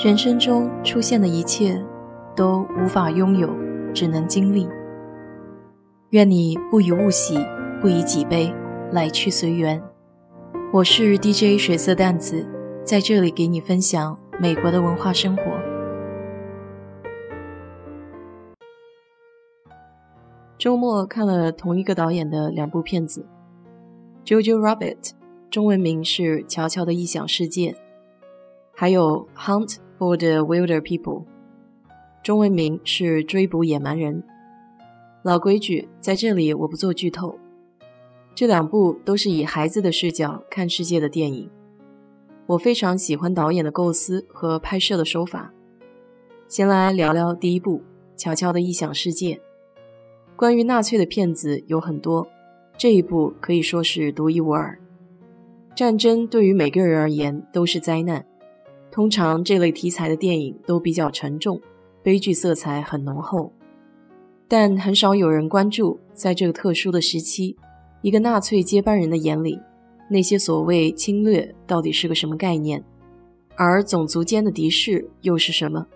人生中出现的一切，都无法拥有，只能经历。愿你不以物喜，不以己悲，来去随缘。我是 DJ 水色淡子，在这里给你分享美国的文化生活。周末看了同一个导演的两部片子，《Jojo Rabbit》中文名是《乔乔的异想世界》，还有《Hunt》。For the Wilder People，中文名是《追捕野蛮人》。老规矩，在这里我不做剧透。这两部都是以孩子的视角看世界的电影。我非常喜欢导演的构思和拍摄的手法。先来聊聊第一部《乔乔的异想世界》。关于纳粹的片子有很多，这一部可以说是独一无二。战争对于每个人而言都是灾难。通常这类题材的电影都比较沉重，悲剧色彩很浓厚，但很少有人关注，在这个特殊的时期，一个纳粹接班人的眼里，那些所谓侵略到底是个什么概念，而种族间的敌视又是什么？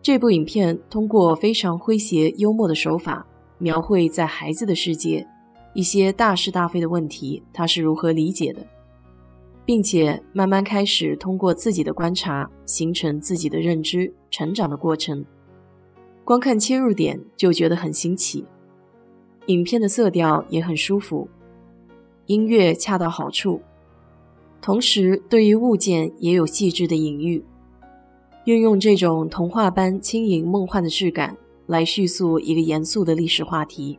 这部影片通过非常诙谐幽默的手法，描绘在孩子的世界，一些大是大非的问题，他是如何理解的。并且慢慢开始通过自己的观察形成自己的认知成长的过程，光看切入点就觉得很新奇。影片的色调也很舒服，音乐恰到好处，同时对于物件也有细致的隐喻，运用这种童话般轻盈梦幻的质感来叙述一个严肃的历史话题，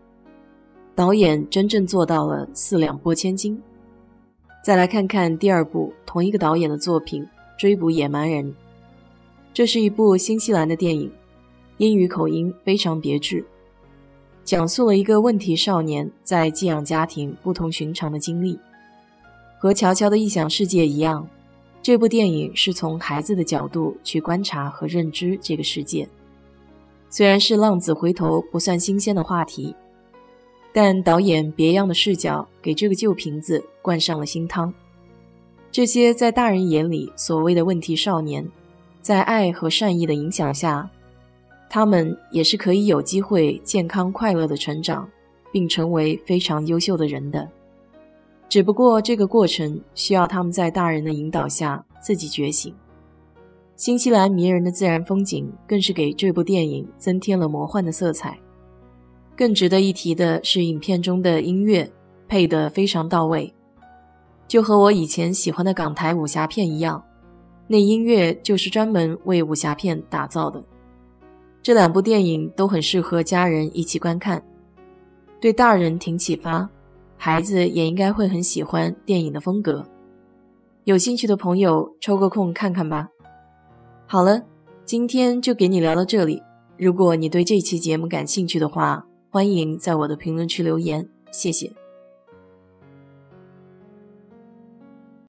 导演真正做到了四两拨千斤。再来看看第二部同一个导演的作品《追捕野蛮人》，这是一部新西兰的电影，英语口音非常别致，讲述了一个问题少年在寄养家庭不同寻常的经历。和《乔乔的异想世界》一样，这部电影是从孩子的角度去观察和认知这个世界。虽然是浪子回头不算新鲜的话题。但导演别样的视角给这个旧瓶子灌上了新汤。这些在大人眼里所谓的问题少年，在爱和善意的影响下，他们也是可以有机会健康快乐的成长，并成为非常优秀的人的。只不过这个过程需要他们在大人的引导下自己觉醒。新西兰迷人的自然风景更是给这部电影增添了魔幻的色彩。更值得一提的是，影片中的音乐配得非常到位，就和我以前喜欢的港台武侠片一样，那音乐就是专门为武侠片打造的。这两部电影都很适合家人一起观看，对大人挺启发，孩子也应该会很喜欢电影的风格。有兴趣的朋友抽个空看看吧。好了，今天就给你聊到这里。如果你对这期节目感兴趣的话，欢迎在我的评论区留言，谢谢。